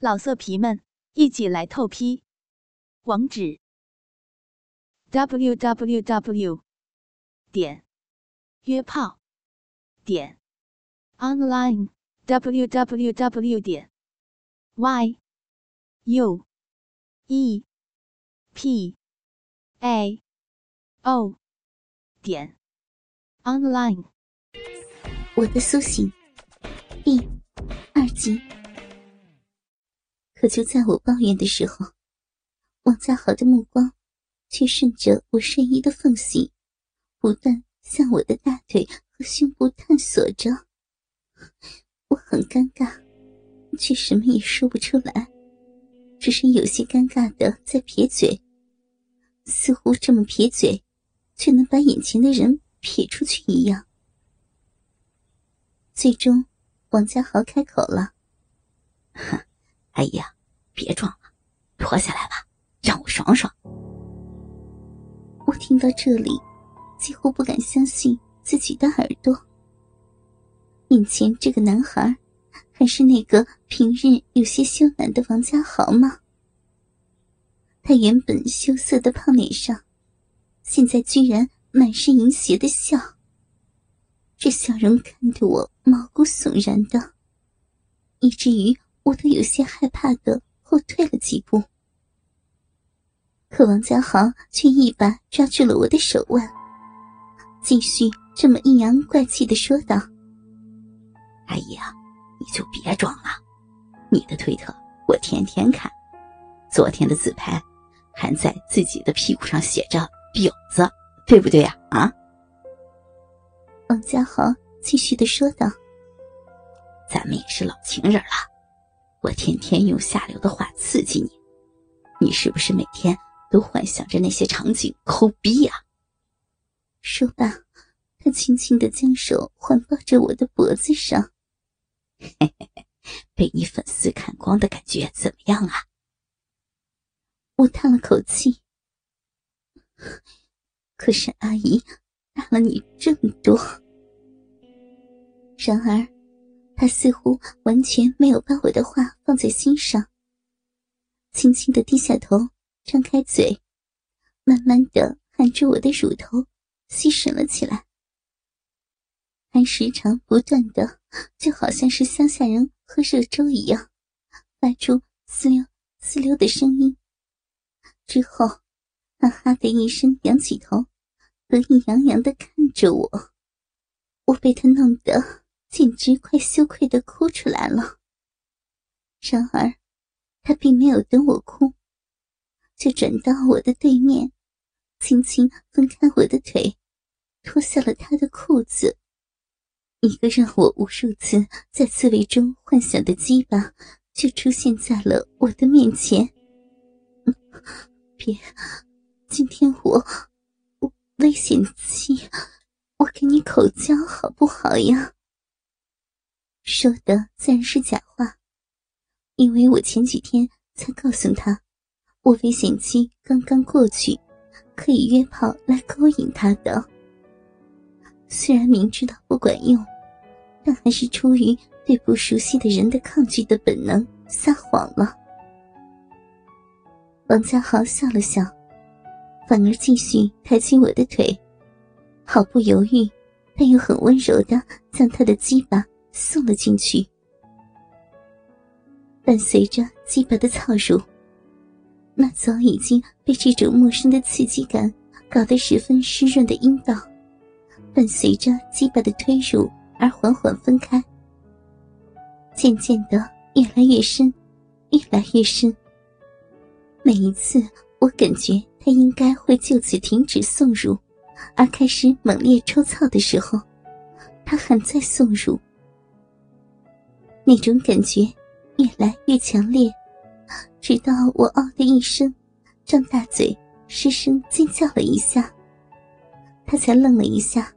老色皮们，一起来透批！网址：w w w 点约炮点 online w w w 点 y u e p a o 点 online。我的苏醒第二集。可就在我抱怨的时候，王家豪的目光却顺着我睡衣的缝隙，不断向我的大腿和胸部探索着。我很尴尬，却什么也说不出来，只是有些尴尬的在撇嘴，似乎这么撇嘴，却能把眼前的人撇出去一样。最终，王家豪开口了：“哼。”哎呀，别装了，脱下来吧，让我爽爽。我听到这里，几乎不敢相信自己的耳朵。眼前这个男孩，还是那个平日有些羞赧的王家豪吗？他原本羞涩的胖脸上，现在居然满是淫邪的笑。这笑容看得我毛骨悚然的，以至于。我都有些害怕的后退了几步，可王家豪却一把抓住了我的手腕，继续这么阴阳怪气的说道：“阿姨啊，你就别装了，你的推特我天天看，昨天的自拍还在自己的屁股上写着‘婊子’，对不对呀？啊？”王家豪继续的说道：“咱们也是老情人了。”我天天用下流的话刺激你，你是不是每天都幻想着那些场景抠逼呀？说罢，他轻轻的将手环抱着我的脖子上。嘿嘿嘿，被你粉丝看光的感觉怎么样啊？我叹了口气。可是阿姨大了你这么多。然而。他似乎完全没有把我的话放在心上，轻轻的低下头，张开嘴，慢慢的含住我的乳头，吸吮了起来，还时常不断的，就好像是乡下人喝热粥一样，发出嘶溜嘶溜的声音。之后，他哈的一声仰起头，得意洋洋的看着我，我被他弄得。简直快羞愧的哭出来了。然而，他并没有等我哭，就转到我的对面，轻轻分开我的腿，脱下了他的裤子。一个让我无数次在刺猬中幻想的鸡巴，就出现在了我的面前。别，今天我我危险期，我给你口交好不好呀？说的自然是假话，因为我前几天才告诉他，我危险期刚刚过去，可以约炮来勾引他的。虽然明知道不管用，但还是出于对不熟悉的人的抗拒的本能，撒谎了。王家豪笑了笑，反而继续抬起我的腿，毫不犹豫，但又很温柔的将他的鸡巴。送了进去，伴随着鸡巴的操入，那早已经被这种陌生的刺激感搞得十分湿润的阴道，伴随着鸡巴的推入而缓缓分开，渐渐的越来越深，越来越深。每一次我感觉他应该会就此停止送入，而开始猛烈抽操的时候，他还在送入。那种感觉越来越强烈，直到我“嗷”的一声，张大嘴失声尖叫了一下，他才愣了一下，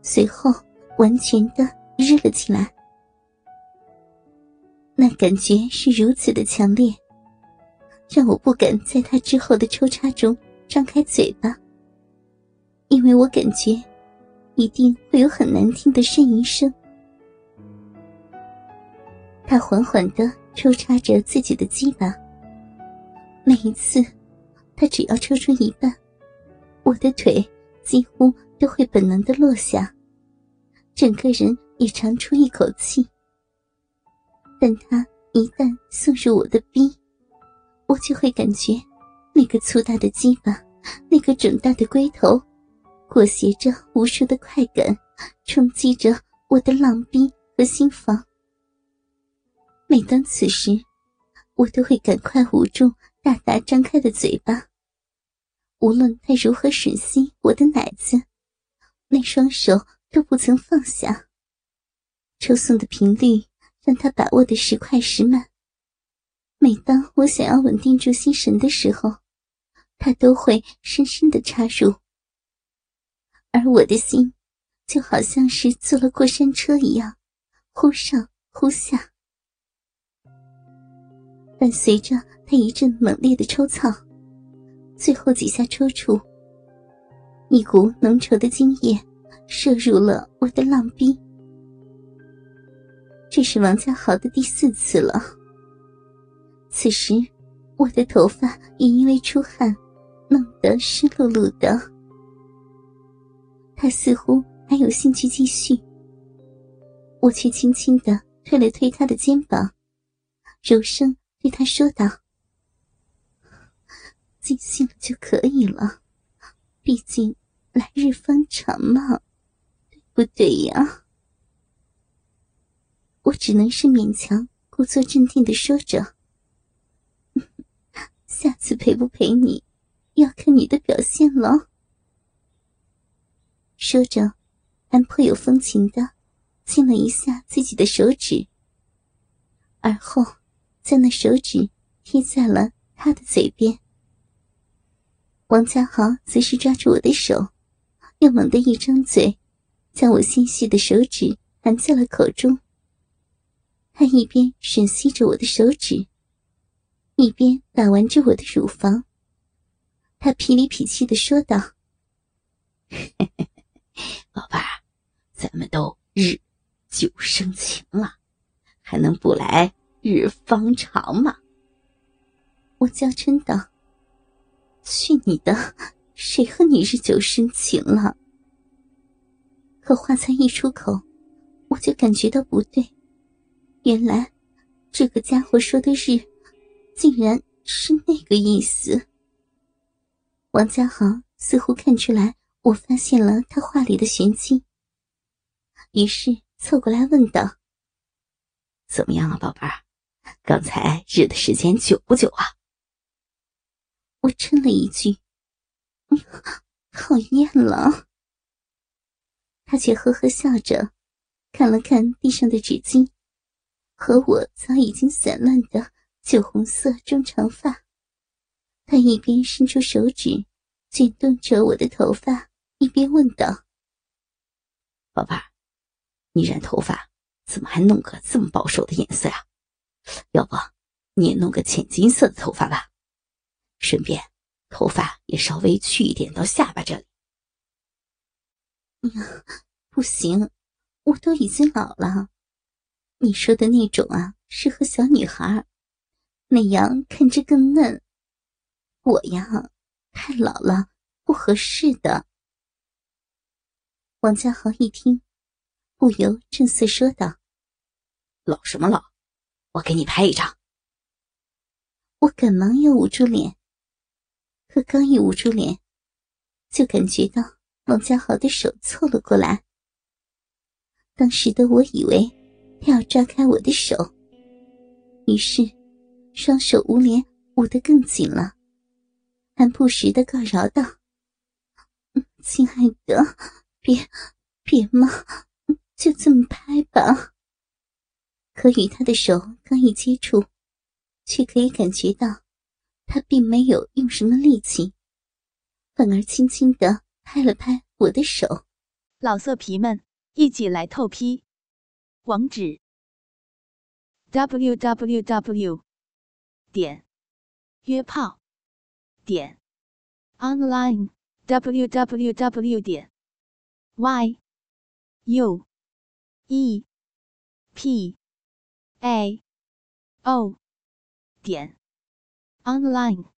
随后完全的日了起来。那感觉是如此的强烈，让我不敢在他之后的抽插中张开嘴巴，因为我感觉一定会有很难听的呻吟声。他缓缓的抽插着自己的鸡巴，每一次，他只要抽出一半，我的腿几乎都会本能的落下，整个人也长出一口气。但他一旦送入我的逼，我就会感觉那个粗大的鸡巴，那个肿大的龟头，裹挟着无数的快感，冲击着我的浪逼和心房。每当此时，我都会赶快捂住大大张开的嘴巴。无论他如何吮吸我的奶子，那双手都不曾放下。抽送的频率让他把握的时快时慢。每当我想要稳定住心神的时候，他都会深深的插入，而我的心就好像是坐了过山车一样，忽上忽下。伴随着他一阵猛烈的抽操，最后几下抽搐，一股浓稠的精液射入了我的浪逼。这是王家豪的第四次了。此时，我的头发也因为出汗，弄得湿漉漉的。他似乎还有兴趣继续，我却轻轻的推了推他的肩膀，柔声。对他说道：“尽兴了就可以了，毕竟来日方长嘛，对不对呀？”我只能是勉强故作镇定的说着：“ 下次陪不陪你，要看你的表现了。”说着，还颇有风情的亲了一下自己的手指，而后。将那手指贴在了他的嘴边，王家豪则是抓住我的手，又猛地一张嘴，将我纤细的手指含在了口中。他一边吮吸着我的手指，一边打玩着我的乳房。他痞里痞气的说道：“宝贝儿，咱们都日久生情了，还能不来？”日方长嘛，我娇嗔道：“去你的！谁和你日久生情了？”可话才一出口，我就感觉到不对。原来这个家伙说的“日”，竟然是那个意思。王家豪似乎看出来我发现了他话里的玄机，于是凑过来问道：“怎么样啊，宝贝儿？”刚才日的时间久不久啊？我嗔了一句：“讨厌了。”他却呵呵笑着，看了看地上的纸巾，和我早已经散乱的酒红色中长发。他一边伸出手指卷动着我的头发，一边问道：“宝贝儿，你染头发怎么还弄个这么保守的颜色呀？”要不，你弄个浅金色的头发吧，顺便头发也稍微去一点到下巴这里。呀，不行，我都已经老了。你说的那种啊，适合小女孩，那样看着更嫩。我呀，太老了，不合适的。王家豪一听，不由正色说道：“老什么老？”我给你拍一张。我赶忙又捂住脸，可刚一捂住脸，就感觉到王家豪的手凑了过来。当时的我以为他要抓开我的手，于是双手捂脸捂得更紧了，还不时的告饶道：“亲爱的，别别嘛，就这么拍吧。”可与他的手刚一接触，却可以感觉到，他并没有用什么力气，反而轻轻的拍了拍我的手。老色皮们，一起来透批！网址：w w w 点约炮点 online w w w 点 y u e p a. O. 点。Online。